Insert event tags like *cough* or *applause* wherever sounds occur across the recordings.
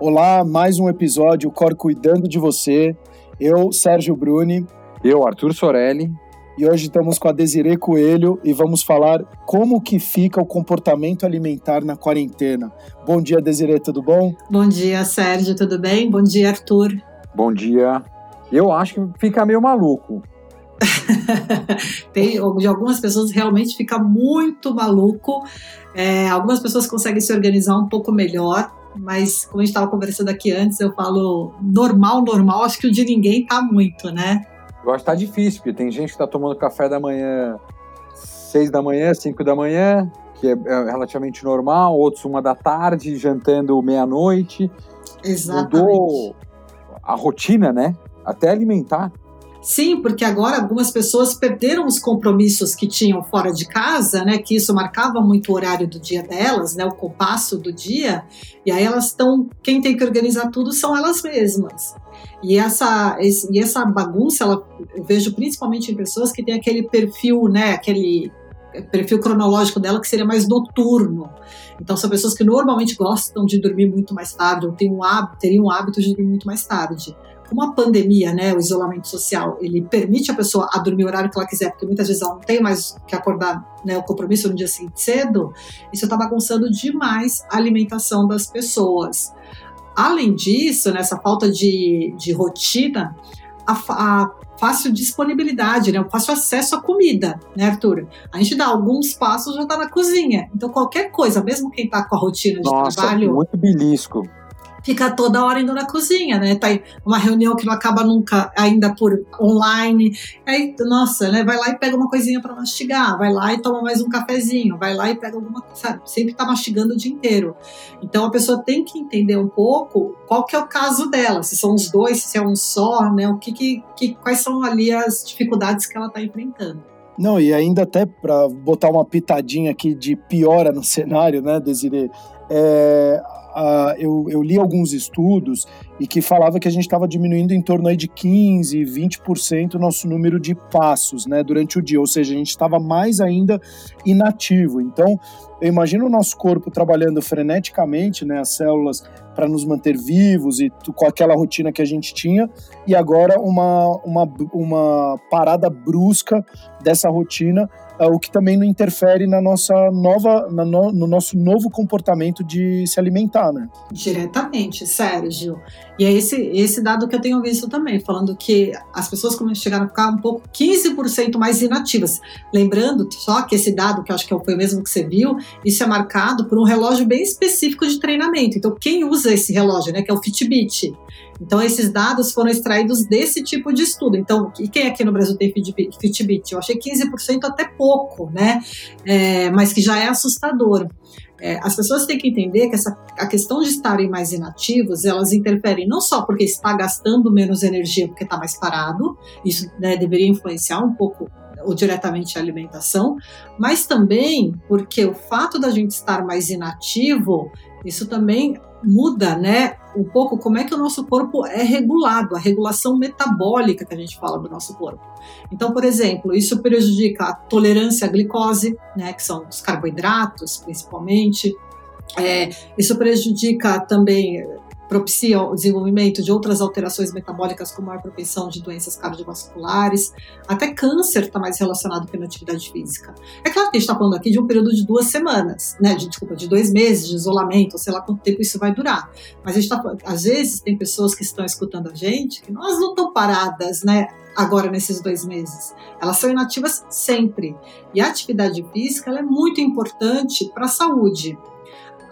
Olá, mais um episódio, o Cor cuidando de você. Eu, Sérgio Bruni. Eu, Arthur Sorelli. E hoje estamos com a Desirê Coelho e vamos falar como que fica o comportamento alimentar na quarentena. Bom dia, Desirê, tudo bom? Bom dia, Sérgio, tudo bem? Bom dia, Arthur. Bom dia. Eu acho que fica meio maluco. *laughs* Tem, de algumas pessoas realmente fica muito maluco. É, algumas pessoas conseguem se organizar um pouco melhor, mas como a gente estava conversando aqui antes, eu falo normal, normal, acho que o de ninguém tá muito, né? Eu acho que tá difícil, porque tem gente que tá tomando café da manhã seis da manhã, cinco da manhã, que é, é relativamente normal, outros uma da tarde, jantando meia-noite. Exatamente. Mudou a rotina, né? Até alimentar. Sim, porque agora algumas pessoas perderam os compromissos que tinham fora de casa, né? Que isso marcava muito o horário do dia delas, né? O compasso do dia. E aí elas estão. Quem tem que organizar tudo são elas mesmas. E essa, esse, e essa bagunça, ela, eu vejo principalmente em pessoas que têm aquele perfil, né? Aquele perfil cronológico dela que seria mais noturno. Então são pessoas que normalmente gostam de dormir muito mais tarde, ou têm um hábito, teriam um hábito de dormir muito mais tarde como a pandemia, né, o isolamento social, ele permite a pessoa a dormir o horário que ela quiser, porque muitas vezes ela não tem mais que acordar né, o compromisso no dia seguinte cedo, isso está bagunçando demais a alimentação das pessoas. Além disso, nessa falta de, de rotina, a, a fácil disponibilidade, né, o fácil acesso à comida, né, Arthur? A gente dá alguns passos já está na cozinha. Então, qualquer coisa, mesmo quem está com a rotina de Nossa, trabalho. Muito belisco fica toda hora indo na cozinha, né? Tá uma reunião que não acaba nunca ainda por online. Aí, nossa, né? Vai lá e pega uma coisinha para mastigar, vai lá e toma mais um cafezinho, vai lá e pega alguma, sabe? Sempre tá mastigando o dia inteiro. Então a pessoa tem que entender um pouco qual que é o caso dela, se são os dois, se é um só, né? O que, que, que quais são ali as dificuldades que ela tá enfrentando. Não, e ainda até para botar uma pitadinha aqui de piora no cenário, né, Desiree? É, uh, eu, eu, li alguns estudos e que falava que a gente estava diminuindo em torno aí de 15, 20% o nosso número de passos né, durante o dia, ou seja, a gente estava mais ainda inativo. Então, eu imagino o nosso corpo trabalhando freneticamente, né, as células para nos manter vivos e com aquela rotina que a gente tinha, e agora uma, uma, uma parada brusca dessa rotina o que também não interfere na nossa nova, na no, no, nosso novo comportamento de se alimentar, né? Diretamente, Sérgio. E é esse, esse dado que eu tenho visto também, falando que as pessoas chegaram a ficar um pouco 15% mais inativas. Lembrando só que esse dado, que eu acho que foi o mesmo que você viu, isso é marcado por um relógio bem específico de treinamento. Então, quem usa esse relógio, né, que é o Fitbit, então, esses dados foram extraídos desse tipo de estudo. Então, e quem aqui no Brasil tem Fitbit? Eu achei 15% até pouco, né? É, mas que já é assustador. É, as pessoas têm que entender que essa, a questão de estarem mais inativos, elas interferem não só porque está gastando menos energia porque está mais parado, isso né, deveria influenciar um pouco ou diretamente a alimentação, mas também porque o fato da gente estar mais inativo, isso também muda, né, um pouco como é que o nosso corpo é regulado, a regulação metabólica que a gente fala do nosso corpo. Então, por exemplo, isso prejudica a tolerância à glicose, né, que são os carboidratos, principalmente. É, isso prejudica também propicia o desenvolvimento de outras alterações metabólicas, como a propensão de doenças cardiovasculares, até câncer está mais relacionado com a atividade física. É claro que a gente está falando aqui de um período de duas semanas, né? De, desculpa, de dois meses de isolamento, sei lá quanto tempo isso vai durar. Mas a gente tá, às vezes tem pessoas que estão escutando a gente que nós não estão paradas, né? Agora nesses dois meses, elas são inativas sempre. E a atividade física é muito importante para a saúde.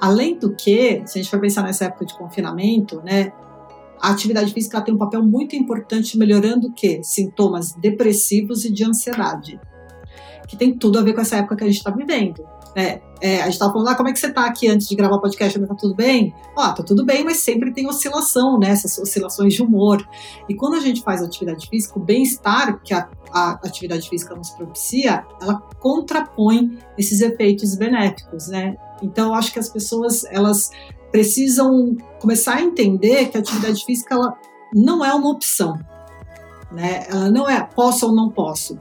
Além do que, se a gente for pensar nessa época de confinamento, né, a atividade física tem um papel muito importante melhorando o quê? Sintomas depressivos e de ansiedade, que tem tudo a ver com essa época que a gente está vivendo. É, é, a gente estava falando, ah, como é que você está aqui antes de gravar o podcast? Tá tudo bem? Ó, tá tudo bem, mas sempre tem oscilação, né? Essas oscilações de humor. E quando a gente faz atividade física, o bem-estar que a, a atividade física nos propicia, ela contrapõe esses efeitos benéficos, né? Então, acho que as pessoas, elas precisam começar a entender que a atividade física, ela não é uma opção, né? Ela não é posso ou não posso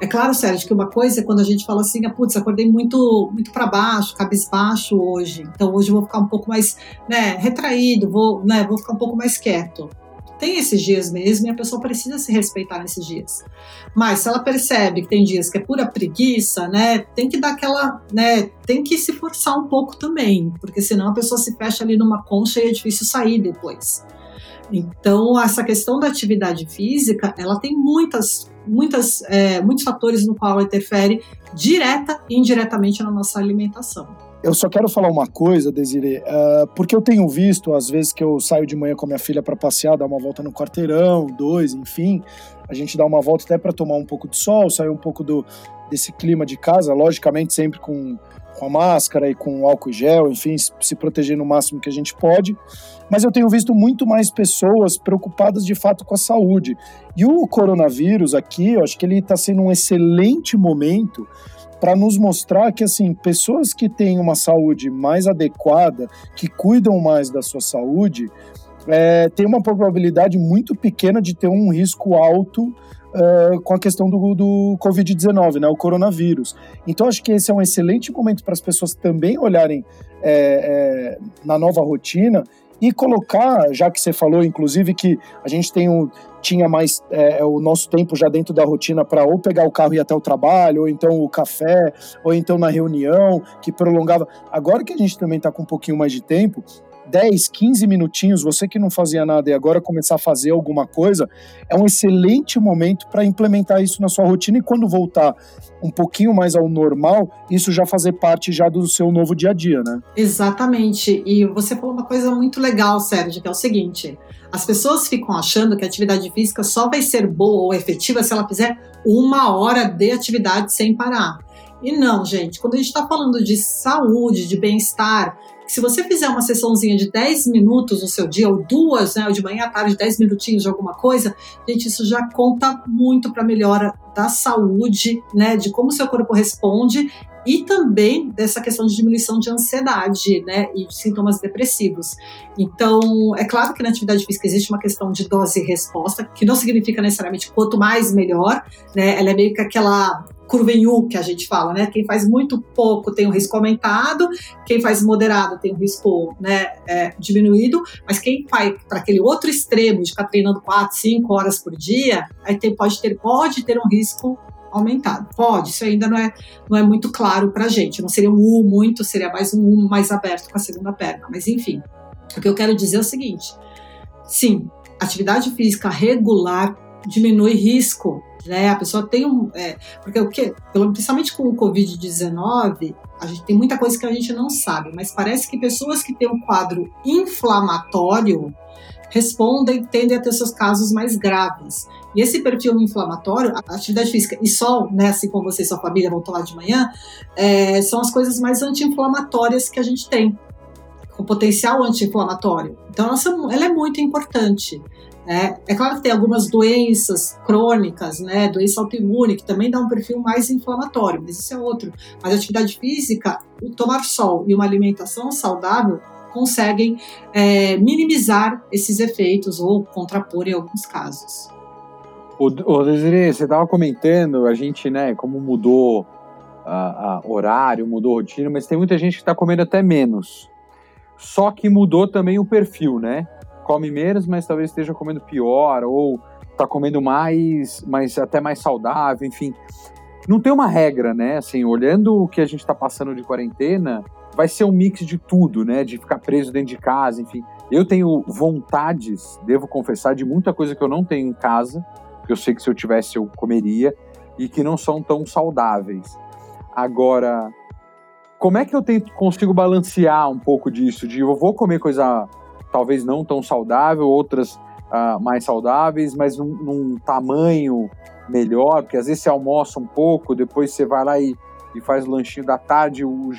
é claro, Sérgio, que uma coisa é quando a gente fala assim, ah, putz, acordei muito, muito para baixo, cabisbaixo hoje, então hoje eu vou ficar um pouco mais, né, retraído, vou, né, vou ficar um pouco mais quieto. Tem esses dias mesmo e a pessoa precisa se respeitar nesses dias. Mas se ela percebe que tem dias que é pura preguiça, né, tem que dar aquela, né, tem que se forçar um pouco também, porque senão a pessoa se fecha ali numa concha e é difícil sair depois. Então, essa questão da atividade física, ela tem muitas, muitas, é, muitos fatores no qual ela interfere direta e indiretamente na nossa alimentação. Eu só quero falar uma coisa, Desiree, uh, porque eu tenho visto, às vezes que eu saio de manhã com a minha filha para passear, dar uma volta no quarteirão, dois, enfim, a gente dá uma volta até para tomar um pouco de sol, sair um pouco do, desse clima de casa, logicamente sempre com, com a máscara e com álcool gel, enfim, se proteger no máximo que a gente pode. Mas eu tenho visto muito mais pessoas preocupadas de fato com a saúde. E o coronavírus aqui, eu acho que ele está sendo um excelente momento para nos mostrar que assim pessoas que têm uma saúde mais adequada, que cuidam mais da sua saúde, é, tem uma probabilidade muito pequena de ter um risco alto Uh, com a questão do, do Covid-19, né, o coronavírus. Então, acho que esse é um excelente momento para as pessoas também olharem é, é, na nova rotina e colocar, já que você falou, inclusive, que a gente tem um, tinha mais é, o nosso tempo já dentro da rotina para ou pegar o carro e ir até o trabalho, ou então o café, ou então na reunião, que prolongava. Agora que a gente também está com um pouquinho mais de tempo, 10, 15 minutinhos, você que não fazia nada e agora começar a fazer alguma coisa, é um excelente momento para implementar isso na sua rotina e quando voltar um pouquinho mais ao normal, isso já fazer parte já do seu novo dia a dia, né? Exatamente. E você falou uma coisa muito legal, Sérgio, que é o seguinte: as pessoas ficam achando que a atividade física só vai ser boa ou efetiva se ela fizer uma hora de atividade sem parar. E não, gente, quando a gente está falando de saúde, de bem-estar, se você fizer uma sessãozinha de 10 minutos no seu dia, ou duas, né, ou de manhã à tarde, 10 minutinhos de alguma coisa, gente, isso já conta muito para a melhora da saúde, né, de como o seu corpo responde e também dessa questão de diminuição de ansiedade, né, e de sintomas depressivos. Então, é claro que na atividade física existe uma questão de dose e resposta, que não significa necessariamente quanto mais melhor, né, ela é meio que aquela curva em U que a gente fala, né? Quem faz muito pouco tem um risco aumentado, quem faz moderado tem um risco né, é, diminuído, mas quem vai para aquele outro extremo de ficar treinando 4, 5 horas por dia, aí tem, pode, ter, pode ter um risco aumentado. Pode, isso ainda não é, não é muito claro para a gente. Não seria um U muito, seria mais um U mais aberto com a segunda perna. Mas enfim, o que eu quero dizer é o seguinte: sim, atividade física regular diminui risco né? A pessoa tem um. É, porque o que? Principalmente com o Covid-19, a gente tem muita coisa que a gente não sabe, mas parece que pessoas que têm um quadro inflamatório respondem, tendem a ter seus casos mais graves. E esse perfil inflamatório, atividade física e sol, né, assim como você e sua família vão tomar de manhã, é, são as coisas mais anti-inflamatórias que a gente tem, com potencial anti-inflamatório. Então, ela, ela é muito importante. É, é claro que tem algumas doenças crônicas, né, doença autoimune, que também dá um perfil mais inflamatório, mas isso é outro. Mas a atividade física, o tomar sol e uma alimentação saudável conseguem é, minimizar esses efeitos ou contrapor em alguns casos. O, Desiree, você estava comentando, a gente, né, como mudou a, horário, mudou rotina, mas tem muita gente que está comendo até menos. Só que mudou também o perfil, né? Come menos, mas talvez esteja comendo pior, ou está comendo mais, mas até mais saudável, enfim. Não tem uma regra, né? Assim, olhando o que a gente está passando de quarentena, vai ser um mix de tudo, né? De ficar preso dentro de casa, enfim. Eu tenho vontades, devo confessar, de muita coisa que eu não tenho em casa, que eu sei que se eu tivesse eu comeria, e que não são tão saudáveis. Agora, como é que eu tento, consigo balancear um pouco disso? De eu vou comer coisa talvez não tão saudável, outras uh, mais saudáveis, mas num, num, tamanho melhor, porque às vezes você almoça um pouco, depois você vai lá e, e faz o lanchinho da tarde, o,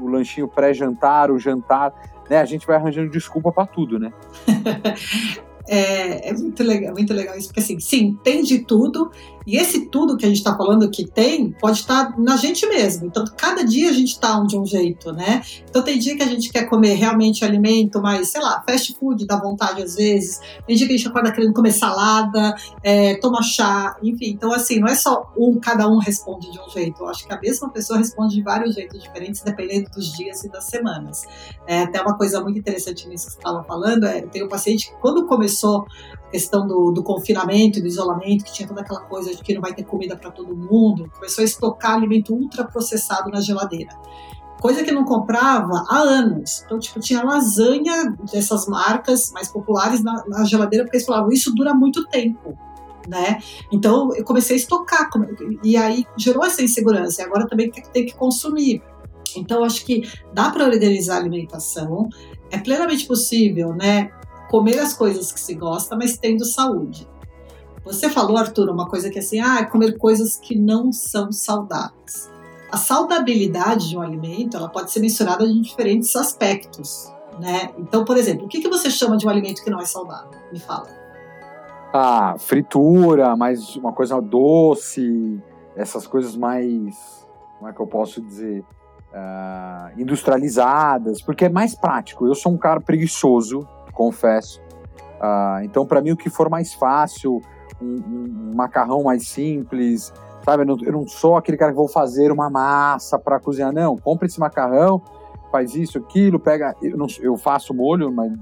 o lanchinho pré-jantar, o jantar, né? A gente vai arranjando desculpa para tudo, né? *laughs* É, é, muito legal, muito legal isso, porque assim, sim, tem de tudo, e esse tudo que a gente está falando que tem, pode estar na gente mesmo. Então, cada dia a gente está de um jeito, né? Então, tem dia que a gente quer comer realmente alimento, mas, sei lá, fast food dá vontade às vezes. Tem dia que a gente acorda querendo comer salada, é, tomar chá, enfim. Então, assim, não é só um, cada um responde de um jeito. Eu acho que a mesma pessoa responde de vários jeitos diferentes, dependendo dos dias e das semanas. É, até uma coisa muito interessante nisso que você estava falando, é, tem um paciente que, quando começou a questão do, do confinamento, do isolamento, que tinha toda aquela coisa de que não vai ter comida para todo mundo, começou a estocar alimento ultraprocessado na geladeira. Coisa que não comprava há anos. Então, tipo, tinha lasanha dessas marcas mais populares na, na geladeira, porque eles falavam, isso dura muito tempo. Né? Então eu comecei a estocar e aí gerou essa insegurança. E agora também tem que consumir. Então acho que dá para organizar a alimentação, é plenamente possível, né? Comer as coisas que se gosta, mas tendo saúde. Você falou, Arthur, uma coisa que é assim, ah, comer coisas que não são saudáveis. A saudabilidade de um alimento, ela pode ser mensurada em diferentes aspectos, né? Então, por exemplo, o que, que você chama de um alimento que não é saudável? Me fala. Ah, fritura, mais uma coisa doce, essas coisas mais, como é que eu posso dizer, uh, industrializadas, porque é mais prático. Eu sou um cara preguiçoso, confesso. Uh, então, para mim, o que for mais fácil, um, um macarrão mais simples, sabe? Eu não, eu não, sou aquele cara que vou fazer uma massa para cozinhar, não. Compre esse macarrão, faz isso, aquilo, pega. Eu, não, eu faço molho, mas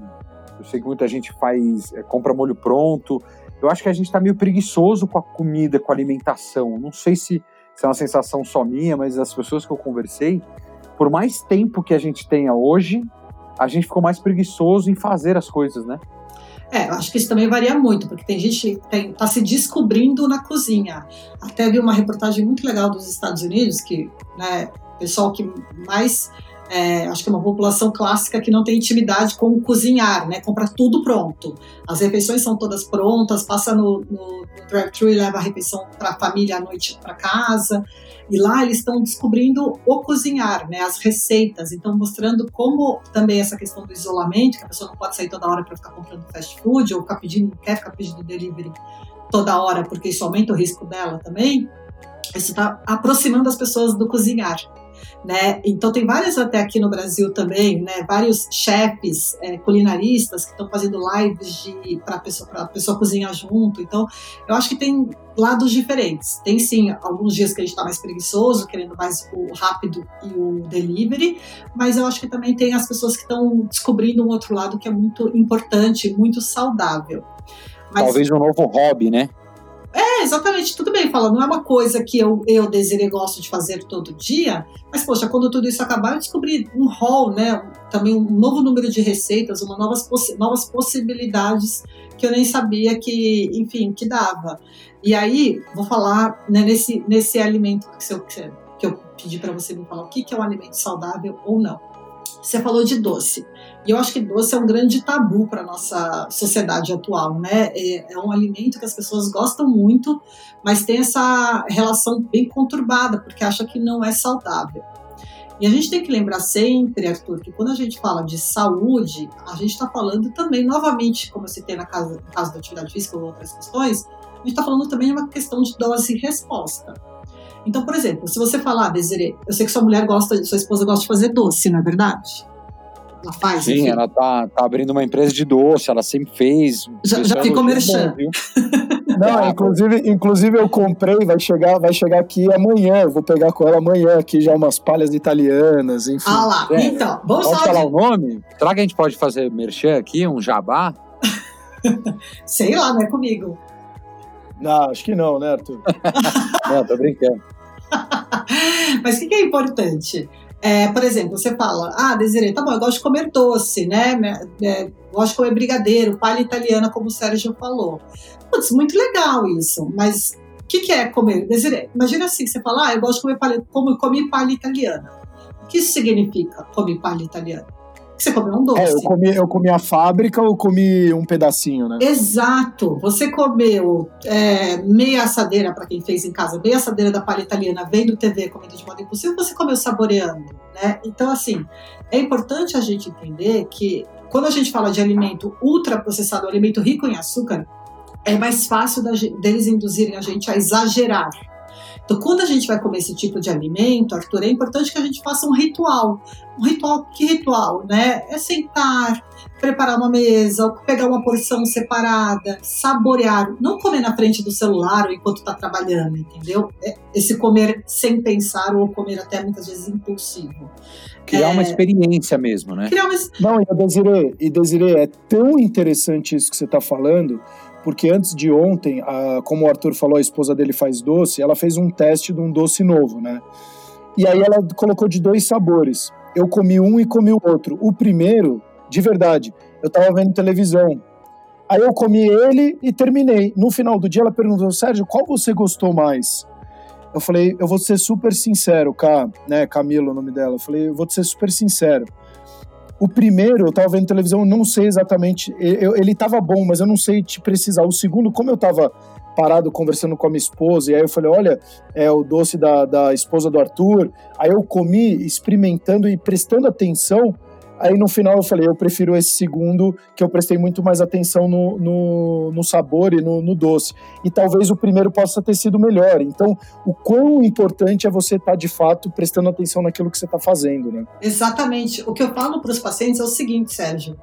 eu sei que muita gente faz, é, compra molho pronto. Eu acho que a gente está meio preguiçoso com a comida, com a alimentação. Não sei se, se é uma sensação só minha, mas as pessoas que eu conversei, por mais tempo que a gente tenha hoje, a gente ficou mais preguiçoso em fazer as coisas, né? É, eu acho que isso também varia muito, porque tem gente que está se descobrindo na cozinha. Até vi uma reportagem muito legal dos Estados Unidos, que né, o pessoal que mais. É, acho que é uma população clássica que não tem intimidade com cozinhar, né? Compra tudo pronto. As refeições são todas prontas, passa no, no, drive-thru e leva a refeição para a família à noite para casa. E lá eles estão descobrindo o cozinhar, né, as receitas, então mostrando como também essa questão do isolamento, que a pessoa não pode sair toda hora para ficar comprando fast food ou ficar pedindo, quer ficar pedindo delivery toda hora, porque isso aumenta o risco dela também. Isso está aproximando as pessoas do cozinhar né? Então tem várias até aqui no Brasil também, né? Vários chefes é, culinaristas que estão fazendo lives de para pessoa para pessoa cozinhar junto. Então eu acho que tem lados diferentes. Tem sim alguns dias que a gente está mais preguiçoso, querendo mais o rápido e o delivery, mas eu acho que também tem as pessoas que estão descobrindo um outro lado que é muito importante, muito saudável. Mas, Talvez um novo hobby, né? É, exatamente, tudo bem, fala, não é uma coisa que eu, eu e gosto de fazer todo dia, mas, poxa, quando tudo isso acabar, eu descobri um hall, né, também um novo número de receitas, uma novas, novas possibilidades que eu nem sabia que, enfim, que dava. E aí, vou falar né, nesse, nesse alimento que, eu, que eu pedi para você me falar, o que, que é um alimento saudável ou não. Você falou de doce. E eu acho que doce é um grande tabu para nossa sociedade atual, né? É, é, um alimento que as pessoas gostam muito, mas tem essa relação bem conturbada, porque acha que não é saudável. E a gente tem que lembrar sempre, Arthur, que quando a gente fala de saúde, a gente está falando também, novamente, como eu citei na casa, no caso da atividade física ou outras questões, a gente está falando também de uma questão de dose e resposta. Então, por exemplo, se você falar, Desiree, eu sei que sua mulher gosta, sua esposa gosta de fazer doce, não é verdade? Ela faz. Sim, enfim. ela tá, tá abrindo uma empresa de doce, ela sempre fez. Já, já ficou merchan. *laughs* Não, inclusive, inclusive eu comprei, vai chegar, vai chegar aqui amanhã. Eu vou pegar com ela amanhã aqui já umas palhas italianas, enfim. Ah lá, é. então, vamos pode falar de... o nome? Será que a gente pode fazer merchan aqui, um jabá? *laughs* Sei lá, não é comigo. Não, acho que não, né, Arthur? *laughs* não, tô brincando. *laughs* Mas o que, que é importante? É, por exemplo, você fala, ah, Desiree, tá bom, eu gosto de comer doce, né? É, gosto de comer brigadeiro, palha italiana, como o Sérgio falou. Putz, muito legal isso, mas o que, que, é comer? Desiree, imagina assim, você fala, ah, eu gosto de comer palha, como, comer palha italiana. O que isso significa, comer palha italiana? Você comeu um doce. É, eu comi, eu comi a fábrica ou comi um pedacinho, né? Exato. Você comeu é, meia assadeira, para quem fez em casa, meia assadeira da palha italiana, vendo TV, comendo de modo impossível, você comeu saboreando, né? Então, assim, é importante a gente entender que quando a gente fala de alimento ultraprocessado, alimento rico em açúcar, é mais fácil deles induzirem a gente a exagerar. Então, quando a gente vai comer esse tipo de alimento, Arthur, é importante que a gente faça um ritual. Um ritual, que ritual, né? É sentar, preparar uma mesa, pegar uma porção separada, saborear, não comer na frente do celular ou enquanto está trabalhando, entendeu? É esse comer sem pensar ou comer até muitas vezes impulsivo. Criar é... uma experiência mesmo, né? Criar uma... Não, e Desiree, e Desiree, é tão interessante isso que você está falando, porque antes de ontem, a, como o Arthur falou, a esposa dele faz doce, ela fez um teste de um doce novo, né? E aí ela colocou de dois sabores. Eu comi um e comi o outro. O primeiro, de verdade, eu tava vendo televisão. Aí eu comi ele e terminei. No final do dia ela perguntou, Sérgio, qual você gostou mais? Eu falei, eu vou ser super sincero, Cá, né, Camilo o nome dela. Eu falei, eu vou ser super sincero. O primeiro, eu tava vendo televisão, eu não sei exatamente. Eu, ele tava bom, mas eu não sei te precisar. O segundo, como eu tava parado conversando com a minha esposa, e aí eu falei: olha, é o doce da, da esposa do Arthur. Aí eu comi, experimentando e prestando atenção. Aí no final eu falei, eu prefiro esse segundo, que eu prestei muito mais atenção no, no, no sabor e no, no, doce. E talvez o primeiro possa ter sido melhor. Então, o quão importante é você estar tá, de fato prestando atenção naquilo que você está fazendo, né? Exatamente. O que eu falo para os pacientes é o seguinte, Sérgio.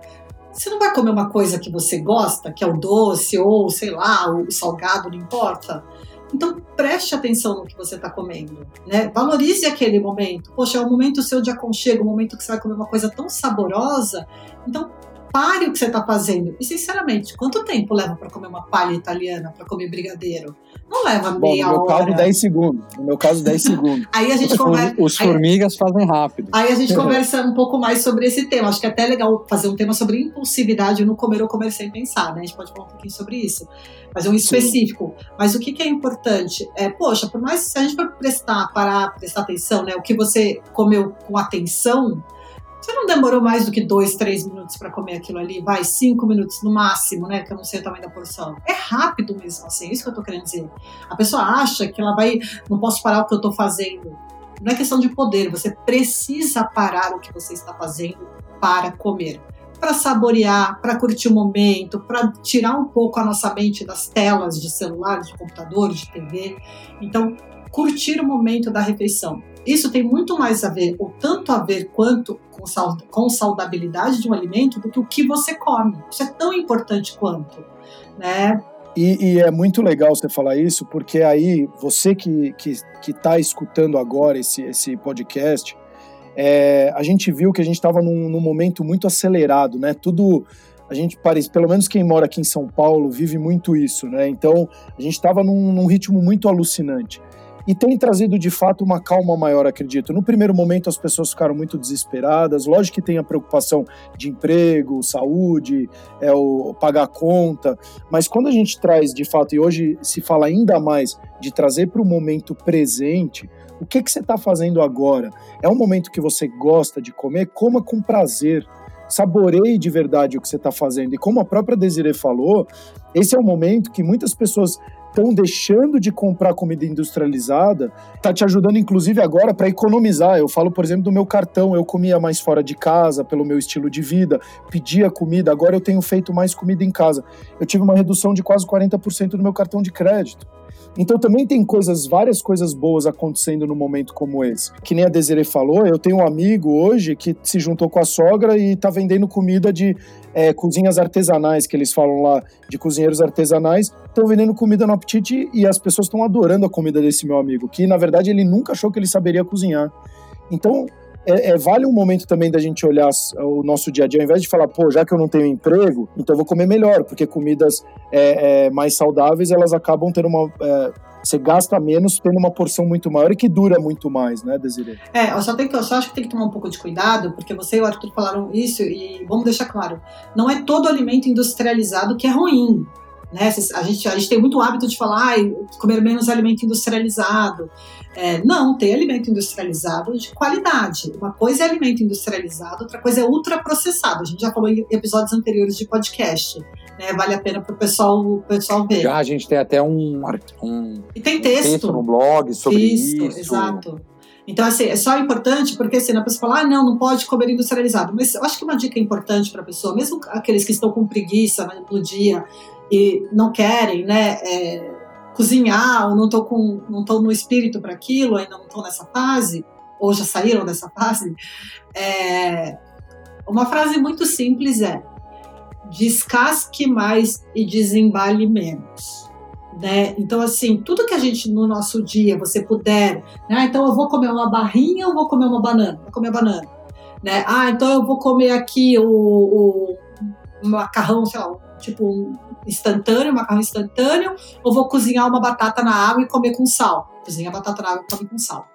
Você não vai comer uma coisa que você gosta, que é o doce ou, sei lá, o salgado, não importa então preste atenção no que você está comendo, né? Valorize aquele momento. Poxa, é um momento seu de aconchego, um momento que você vai comer uma coisa tão saborosa. Então pare o que você está fazendo. E sinceramente, quanto tempo leva para comer uma palha italiana, para comer brigadeiro? Não leva meia Bom, no meu hora. caso, 10 segundos. No meu caso, 10 segundos. *laughs* aí a gente conversa. Os formigas aí, fazem rápido. Aí a gente *laughs* conversa um pouco mais sobre esse tema. Acho que é até legal fazer um tema sobre impulsividade no comer ou comer sem pensar, né? A gente pode falar um pouquinho sobre isso. Mas um específico. Sim. Mas o que, que, é importante? É, poxa, por mais que a gente for prestar, parar, prestar atenção, né? O que você comeu com atenção você não demorou mais do que dois, três minutos para comer aquilo ali? Vai, cinco minutos no máximo, né? Que eu não sei o tamanho da porção. É rápido mesmo, assim, é isso que eu tô querendo dizer. A pessoa acha que ela vai, não posso parar o que eu tô fazendo. Não é questão de poder, você precisa parar o que você está fazendo para comer. Para saborear, para curtir o momento, para tirar um pouco a nossa mente das telas de celular, de computador, de TV. Então, curtir o momento da refeição. Isso tem muito mais a ver, ou tanto a ver quanto com, com saudabilidade de um alimento, do que o que você come. Isso é tão importante quanto, né? E, e, é muito legal você falar isso, porque aí você que que está escutando agora esse, esse podcast, é, a gente viu que a gente estava num, num, momento muito acelerado, né? Tudo a gente parece, pelo menos quem mora aqui em São Paulo vive muito isso, né? Então a gente estava num, num ritmo muito alucinante e tem trazido de fato uma calma maior, acredito. No primeiro momento as pessoas ficaram muito desesperadas, lógico que tem a preocupação de emprego, saúde, é o pagar a conta, mas quando a gente traz de fato, e hoje se fala ainda mais de trazer para o momento presente, o que, que você está fazendo agora? É um momento que você gosta de comer? Coma com prazer saboreie de verdade o que você está fazendo. E como a própria Desiree falou, esse é o momento que muitas pessoas estão deixando de comprar comida industrializada, tá te ajudando inclusive agora para economizar. Eu falo, por exemplo, do meu cartão, eu comia mais fora de casa pelo meu estilo de vida, pedia comida, agora eu tenho feito mais comida em casa. Eu tive uma redução de quase 40% no meu cartão de crédito. Então também tem coisas, várias coisas boas acontecendo no momento como esse. Que nem a Desiree falou, eu tenho um amigo hoje que se juntou com a sogra e está vendendo comida de é, cozinhas artesanais, que eles falam lá, de cozinheiros artesanais, estão vendendo comida no apetite e as pessoas estão adorando a comida desse meu amigo, que na verdade ele nunca achou que ele saberia cozinhar. Então, é, é, vale um momento também da gente olhar o nosso dia a dia, ao invés de falar, pô, já que eu não tenho emprego, então vou comer melhor, porque comidas é, é, mais saudáveis, elas acabam tendo uma. É, você gasta menos tendo uma porção muito maior e que dura muito mais, né, Desiree? É, eu só, tenho que, eu só acho que tem que tomar um pouco de cuidado, porque você e o Arthur falaram isso, e vamos deixar claro: não é todo alimento industrializado que é ruim. Né? A, gente, a gente tem muito hábito de falar, ah, comer menos alimento industrializado. É, não, tem alimento industrializado de qualidade. Uma coisa é alimento industrializado, outra coisa é ultraprocessado. A gente já falou em episódios anteriores de podcast. Né? Vale a pena para o pessoal, pessoal ver. Já a gente tem até um, um, e tem texto. Um texto no blog sobre isso. isso. Exato. Então, assim, é só importante porque assim, a pessoa fala, ah, não, não pode comer industrializado. Mas eu acho que uma dica importante para a pessoa, mesmo aqueles que estão com preguiça né, no dia e não querem, né, é, cozinhar ou não estão com, não estão no espírito para aquilo, ainda não estão nessa fase ou já saíram dessa fase, é, uma frase muito simples é: descasque mais e desembale menos né? Então, assim, tudo que a gente no nosso dia você puder, né? Então eu vou comer uma barrinha ou vou comer uma banana? Vou comer banana, né? Ah, então eu vou comer aqui o, o macarrão, sei lá, tipo instantâneo, macarrão instantâneo, ou vou cozinhar uma batata na água e comer com sal. Cozinha a batata na água e comer com sal.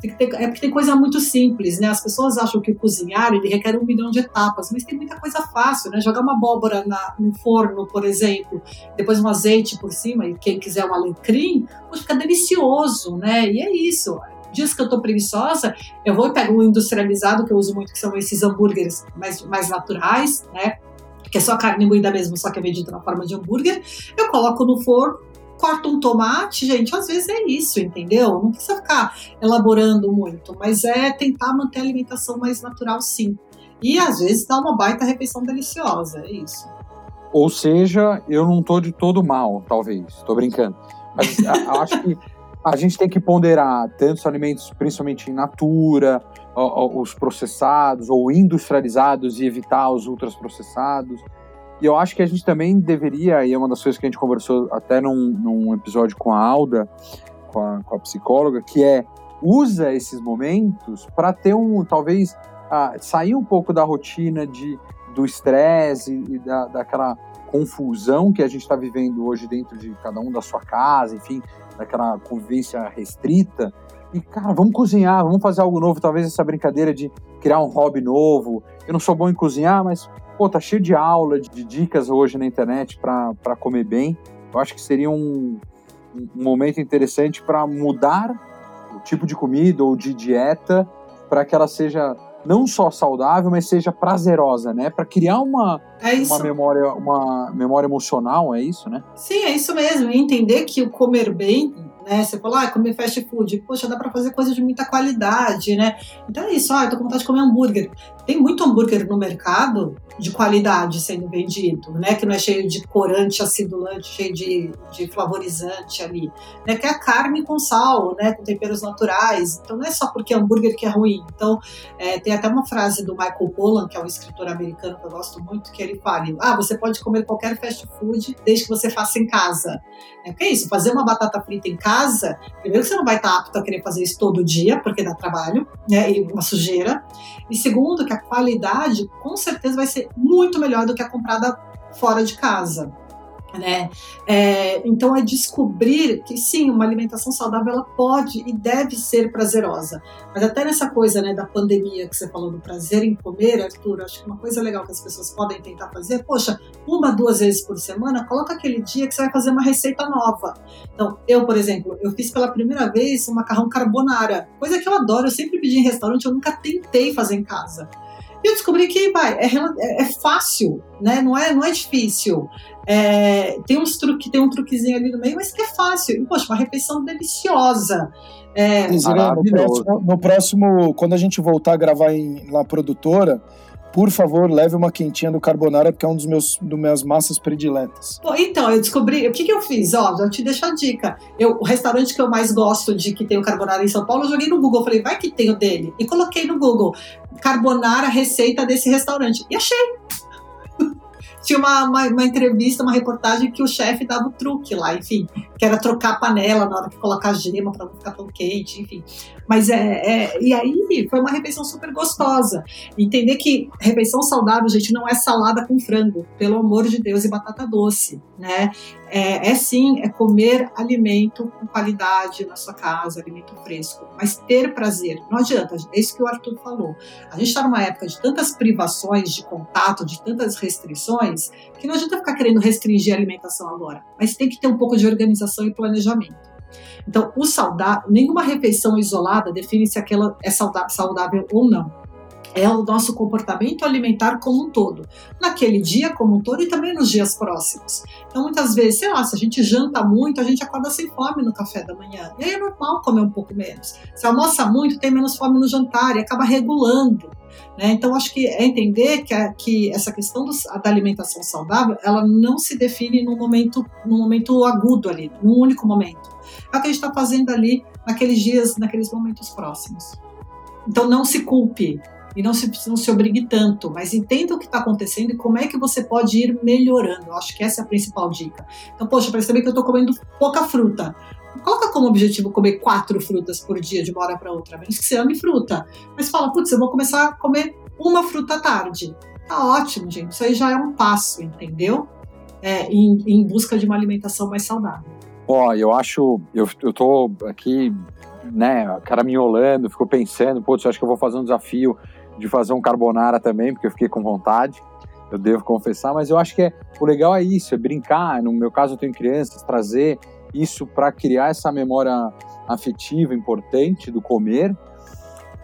Ter, é porque tem coisa muito simples, né? As pessoas acham que cozinhar ele requer um milhão de etapas, mas tem muita coisa fácil, né? Jogar uma abóbora na, no forno, por exemplo, depois um azeite por cima, e quem quiser um alecrim, poxa, fica delicioso, né? E é isso. Dias que eu tô preguiçosa, eu vou e pego um industrializado, que eu uso muito, que são esses hambúrgueres mais, mais naturais, né? Que é só carne moída mesmo, só que é vendida na forma de hambúrguer. Eu coloco no forno, corta um tomate, gente, às vezes é isso, entendeu? Não precisa ficar elaborando muito, mas é tentar manter a alimentação mais natural, sim. E às vezes dá uma baita refeição deliciosa, é isso. Ou seja, eu não tô de todo mal, talvez, tô brincando. Mas acho que a gente tem que ponderar tantos alimentos, principalmente in natura, os processados ou industrializados e evitar os ultraprocessados. E eu acho que a gente também deveria, e é uma das coisas que a gente conversou até num, num episódio com a Alda, com a, com a psicóloga, que é usa esses momentos para ter um, talvez, sair um pouco da rotina de, do estresse e da, daquela confusão que a gente está vivendo hoje dentro de cada um da sua casa, enfim, daquela convivência restrita. E, cara, vamos cozinhar, vamos fazer algo novo. Talvez essa brincadeira de criar um hobby novo. Eu não sou bom em cozinhar, mas Pô, tá cheio de aula, de dicas hoje na internet para comer bem. Eu acho que seria um, um momento interessante para mudar o tipo de comida ou de dieta para que ela seja não só saudável, mas seja prazerosa, né? Para criar uma, é uma memória, uma memória emocional, é isso, né? Sim, é isso mesmo. E entender que o comer bem né? Você falou, ah, comer fast food, poxa, dá para fazer coisa de muita qualidade, né? Então é isso, ah, eu tô com vontade de comer hambúrguer. Tem muito hambúrguer no mercado de qualidade sendo vendido, né? Que não é cheio de corante, acidulante, cheio de, de flavorizante ali, né? Que é a carne com sal, né? Com temperos naturais. Então não é só porque é hambúrguer que é ruim. Então é, tem até uma frase do Michael Pollan, que é um escritor americano que eu gosto muito, que ele fala: ah, você pode comer qualquer fast food desde que você faça em casa. É que é isso, fazer uma batata frita em casa, primeiro que você não vai estar apto a querer fazer isso todo dia, porque dá trabalho, né? E uma sujeira. E segundo, que a qualidade com certeza vai ser muito melhor do que a comprada fora de casa. Né? É, então é descobrir que sim, uma alimentação saudável ela pode e deve ser prazerosa. Mas até nessa coisa né, da pandemia que você falou do prazer em comer, Arthur, acho que uma coisa legal que as pessoas podem tentar fazer, poxa, uma, duas vezes por semana, coloca aquele dia que você vai fazer uma receita nova. Então, eu, por exemplo, eu fiz pela primeira vez um macarrão carbonara, coisa que eu adoro, eu sempre pedi em restaurante, eu nunca tentei fazer em casa. E eu descobri que vai, é, é, é, fácil, né? Não é, não é difícil. É, tem uns truque, tem um truquezinho ali no meio, mas que é fácil. E, poxa, uma refeição deliciosa. É, no, próximo, no próximo, quando a gente voltar a gravar em, na produtora, por favor, leve uma quentinha do carbonara, porque é um dos meus das minhas massas prediletas. Então, eu descobri, o que, que eu fiz? Ó, já te deixo a dica. Eu, o restaurante que eu mais gosto de que tem o carbonara em São Paulo, eu joguei no Google, falei, vai que tem o dele. E coloquei no Google, carbonara receita desse restaurante. E achei tinha uma, uma, uma, entrevista, uma reportagem que o chefe dava o truque lá, enfim, que era trocar a panela na hora que colocar gema para não ficar tão quente, enfim. Mas é, é, E aí foi uma refeição super gostosa. Entender que refeição saudável, gente, não é salada com frango, pelo amor de Deus, e batata doce, né? É, é sim, é comer alimento com qualidade na sua casa, alimento fresco, mas ter prazer. Não adianta, é isso que o Arthur falou. A gente está numa época de tantas privações de contato, de tantas restrições que não adianta ficar querendo restringir a alimentação agora, mas tem que ter um pouco de organização e planejamento. Então, o saudável, nenhuma refeição isolada define se aquela é saudável ou não é o nosso comportamento alimentar como um todo, naquele dia como um todo e também nos dias próximos. Então, muitas vezes, sei lá, se a gente janta muito, a gente acorda sem fome no café da manhã. E aí é normal comer um pouco menos. Se almoça muito, tem menos fome no jantar e acaba regulando. Né? Então, acho que é entender que, a, que essa questão do, da alimentação saudável, ela não se define num momento, num momento agudo ali, num único momento. É o que a gente está fazendo ali naqueles dias, naqueles momentos próximos. Então, não se culpe e não se, não se obrigue tanto, mas entenda o que está acontecendo e como é que você pode ir melhorando. Eu acho que essa é a principal dica. Então, poxa, percebi que eu estou comendo pouca fruta. Coloca como objetivo comer quatro frutas por dia de uma hora para outra, menos que você ame fruta. Mas fala, putz, eu vou começar a comer uma fruta à tarde. Tá ótimo, gente. Isso aí já é um passo, entendeu? É, em, em busca de uma alimentação mais saudável. Ó, eu acho, eu, eu tô aqui, né, cara me olhando, ficou pensando, putz, acho que eu vou fazer um desafio de fazer um carbonara também, porque eu fiquei com vontade, eu devo confessar, mas eu acho que é, o legal é isso, é brincar, no meu caso eu tenho crianças, trazer isso para criar essa memória afetiva importante do comer.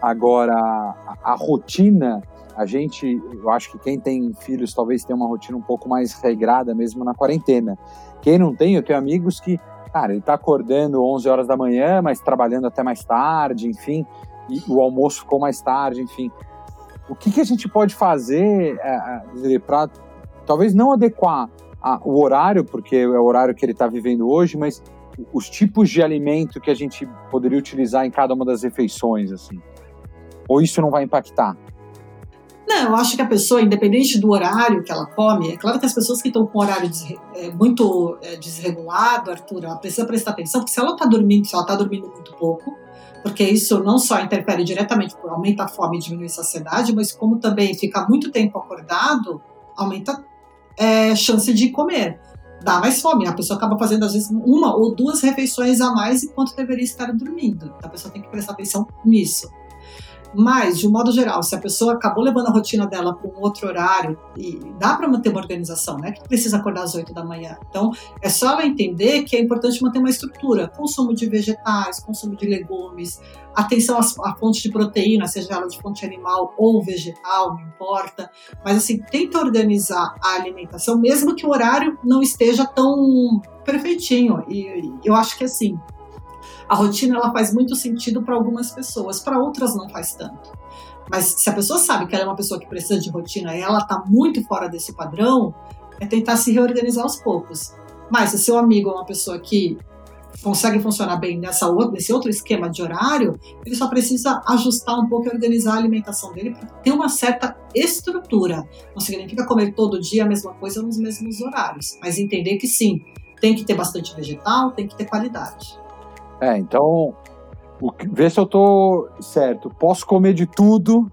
Agora, a, a, rotina, a gente, eu acho que quem tem filhos talvez tenha uma rotina um pouco mais regrada mesmo na quarentena. Quem não tem, eu tenho amigos que, cara, ele está acordando 11 horas da manhã, mas trabalhando até mais tarde, enfim, e o almoço ficou mais tarde, enfim o que, que a gente pode fazer é, é para talvez não adequar a, o horário, porque é o horário que ele está vivendo hoje, mas os tipos de alimento que a gente poderia utilizar em cada uma das refeições, assim? Ou isso não vai impactar? Não, eu acho que a pessoa, independente do horário que ela come, é claro que as pessoas que estão com horário é, muito é, desregulado, Arthur, ela precisa prestar atenção, porque se ela está dormindo, se ela está dormindo muito pouco, porque isso não só interfere diretamente, aumenta a fome e diminui a saciedade, mas como também ficar muito tempo acordado, aumenta é, chance de comer. Dá mais fome, a pessoa acaba fazendo às vezes uma ou duas refeições a mais enquanto deveria estar dormindo. Então a pessoa tem que prestar atenção nisso. Mas, de um modo geral, se a pessoa acabou levando a rotina dela para um outro horário, e dá para manter uma organização, né? Que precisa acordar às 8 da manhã. Então, é só ela entender que é importante manter uma estrutura: consumo de vegetais, consumo de legumes, atenção às, à fonte de proteína, seja ela de fonte animal ou vegetal, não importa. Mas, assim, tenta organizar a alimentação, mesmo que o horário não esteja tão perfeitinho. E eu acho que, assim, a rotina ela faz muito sentido para algumas pessoas, para outras não faz tanto. Mas se a pessoa sabe que ela é uma pessoa que precisa de rotina e ela está muito fora desse padrão, é tentar se reorganizar aos poucos. Mas se seu amigo é uma pessoa que consegue funcionar bem nessa outra, nesse outro esquema de horário, ele só precisa ajustar um pouco e organizar a alimentação dele para ter uma certa estrutura. Não significa comer todo dia a mesma coisa nos mesmos horários, mas entender que sim, tem que ter bastante vegetal, tem que ter qualidade. É, então, o, vê se eu tô certo. Posso comer de tudo,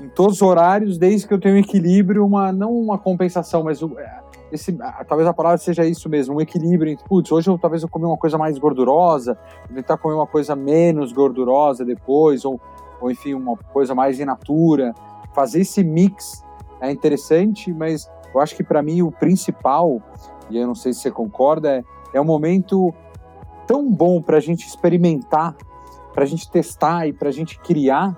em todos os horários, desde que eu tenha um equilíbrio, uma, não uma compensação, mas é, esse, talvez a palavra seja isso mesmo, um equilíbrio entre, putz, hoje eu, talvez eu comer uma coisa mais gordurosa, tentar comer uma coisa menos gordurosa depois, ou, ou enfim, uma coisa mais in natura. Fazer esse mix é interessante, mas eu acho que para mim o principal, e eu não sei se você concorda, é, é o momento tão bom para a gente experimentar, para a gente testar e para a gente criar.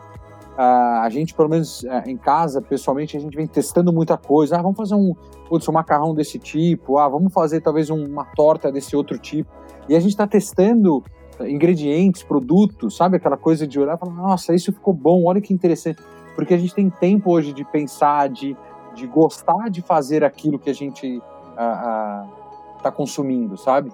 Uh, a gente, pelo menos uh, em casa, pessoalmente, a gente vem testando muita coisa. Ah, vamos fazer um, putz, um macarrão desse tipo. Ah, vamos fazer talvez uma torta desse outro tipo. E a gente está testando ingredientes, produtos, sabe? Aquela coisa de olhar e falar, nossa, isso ficou bom, olha que interessante. Porque a gente tem tempo hoje de pensar, de, de gostar de fazer aquilo que a gente está uh, consumindo, sabe?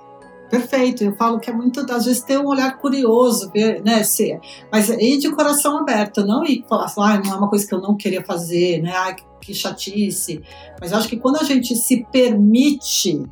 Perfeito, eu falo que é muito, às vezes, ter um olhar curioso, né, ser, mas ir de coração aberto, não ir falar assim, ah, não é uma coisa que eu não queria fazer, né, ah, que chatice, mas acho que quando a gente se permite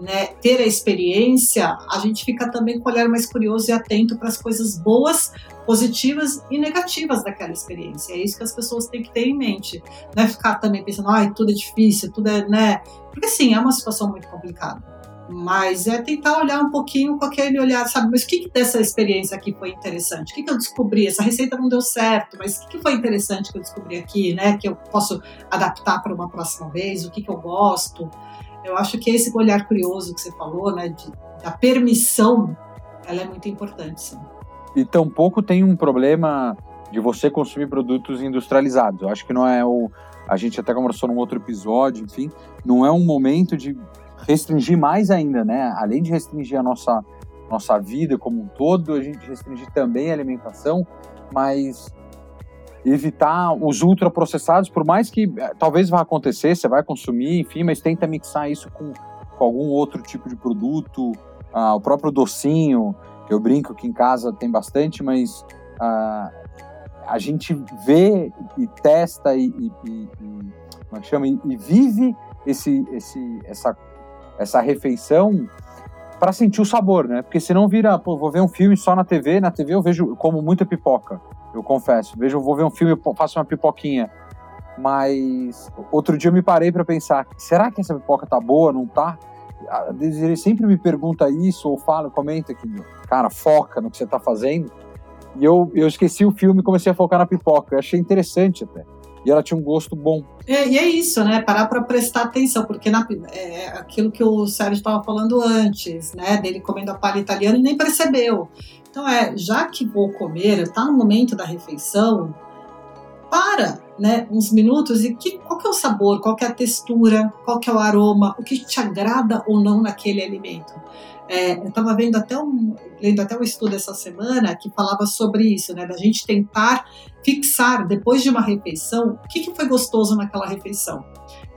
né, ter a experiência, a gente fica também com o olhar mais curioso e atento para as coisas boas, positivas e negativas daquela experiência. É isso que as pessoas têm que ter em mente. Não é ficar também pensando, ai, tudo é difícil, tudo é, né? Porque sim, é uma situação muito complicada. Mas é tentar olhar um pouquinho com aquele olhar, sabe? Mas o que, que dessa experiência aqui foi interessante? O que, que eu descobri? Essa receita não deu certo, mas o que, que foi interessante que eu descobri aqui, né? Que eu posso adaptar para uma próxima vez? O que, que eu gosto? Eu acho que esse olhar curioso que você falou, né? De, da permissão, ela é muito importante, sim. E tampouco tem um problema de você consumir produtos industrializados. Eu acho que não é o. A gente até conversou num outro episódio, enfim, não é um momento de restringir mais ainda, né? Além de restringir a nossa, nossa vida como um todo, a gente restringir também a alimentação, mas evitar os ultraprocessados, por mais que eh, talvez vá acontecer, você vai consumir, enfim, mas tenta mixar isso com, com algum outro tipo de produto, ah, o próprio docinho, eu brinco que em casa tem bastante, mas ah, a gente vê e testa e, e, e, como é que chama? e, e vive esse, esse, essa, essa refeição para sentir o sabor, né? Porque senão vira, pô, vou ver um filme só na TV, na TV eu vejo como muita pipoca, eu confesso. Vejo, vou ver um filme, faço uma pipoquinha. Mas outro dia eu me parei para pensar, será que essa pipoca tá boa, não tá? Ele sempre me pergunta isso ou fala, comenta que, cara, foca no que você tá fazendo. E eu, eu esqueci o filme e comecei a focar na pipoca. Eu achei interessante até. E ela tinha um gosto bom. É, e é isso, né? Parar para prestar atenção, porque na, é, aquilo que o Sérgio estava falando antes, né? Dele comendo a palha italiana e nem percebeu. Então é, já que vou comer, está no momento da refeição, para, né, uns minutos e que, qual que é o sabor, qual que é a textura, qual que é o aroma, o que te agrada ou não naquele alimento. É, eu estava vendo até um, lendo até um estudo essa semana que falava sobre isso, né? Da gente tentar fixar depois de uma refeição o que, que foi gostoso naquela refeição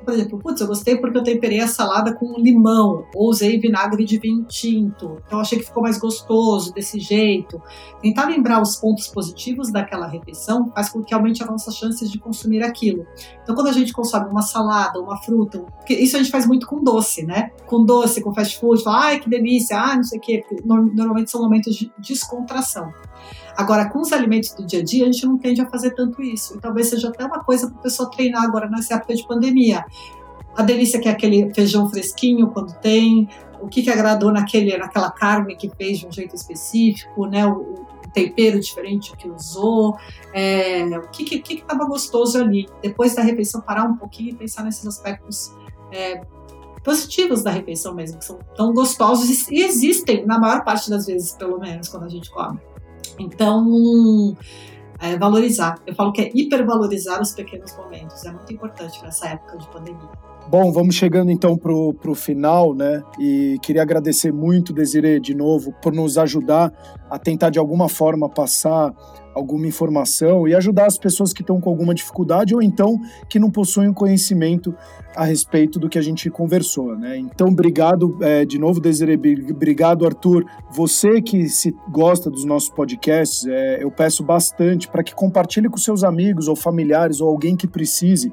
por exemplo, putz, eu gostei porque eu temperei a salada com limão, ou usei vinagre de vinho tinto, então achei que ficou mais gostoso desse jeito. Tentar lembrar os pontos positivos daquela refeição faz com que aumente as nossas chances de consumir aquilo. Então, quando a gente consome uma salada, uma fruta, porque isso a gente faz muito com doce, né? Com doce, com fast food, fala, ai que delícia, ah, não sei o quê, normalmente são momentos de descontração. Agora, com os alimentos do dia a dia, a gente não tende a fazer tanto isso. E talvez seja até uma coisa para a pessoa treinar agora nessa época de pandemia. A delícia que é aquele feijão fresquinho quando tem, o que, que agradou naquele, naquela carne que fez de um jeito específico, né? O, o tempero diferente que usou, é, o que estava que, que gostoso ali. Depois da refeição, parar um pouquinho e pensar nesses aspectos é, positivos da refeição mesmo, que são tão gostosos e existem, na maior parte das vezes, pelo menos, quando a gente come. Então, é, valorizar. Eu falo que é hipervalorizar os pequenos momentos. É muito importante nessa época de pandemia. Bom, vamos chegando então para o final, né? E queria agradecer muito, Desiree, de novo, por nos ajudar a tentar de alguma forma passar alguma informação e ajudar as pessoas que estão com alguma dificuldade ou então que não possuem conhecimento a respeito do que a gente conversou, né? Então, obrigado é, de novo, Desiree, obrigado, Arthur. Você que se gosta dos nossos podcasts, é, eu peço bastante para que compartilhe com seus amigos ou familiares ou alguém que precise.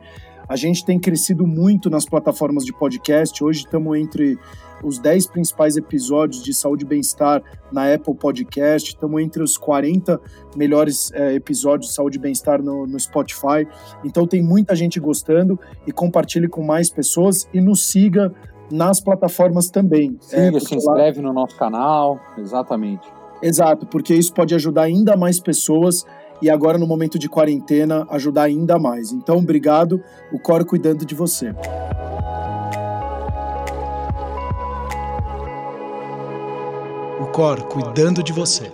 A gente tem crescido muito nas plataformas de podcast. Hoje estamos entre os 10 principais episódios de saúde e bem-estar na Apple Podcast, estamos entre os 40 melhores é, episódios de saúde e bem-estar no, no, Spotify. Então tem muita gente gostando e compartilhe com mais pessoas e nos siga nas plataformas também. Siga, é, se inscreve lá... no nosso canal, exatamente. Exato, porque isso pode ajudar ainda mais pessoas e agora no momento de quarentena ajudar ainda mais. Então, obrigado, o Cor cuidando de você. Cor cuidando de você.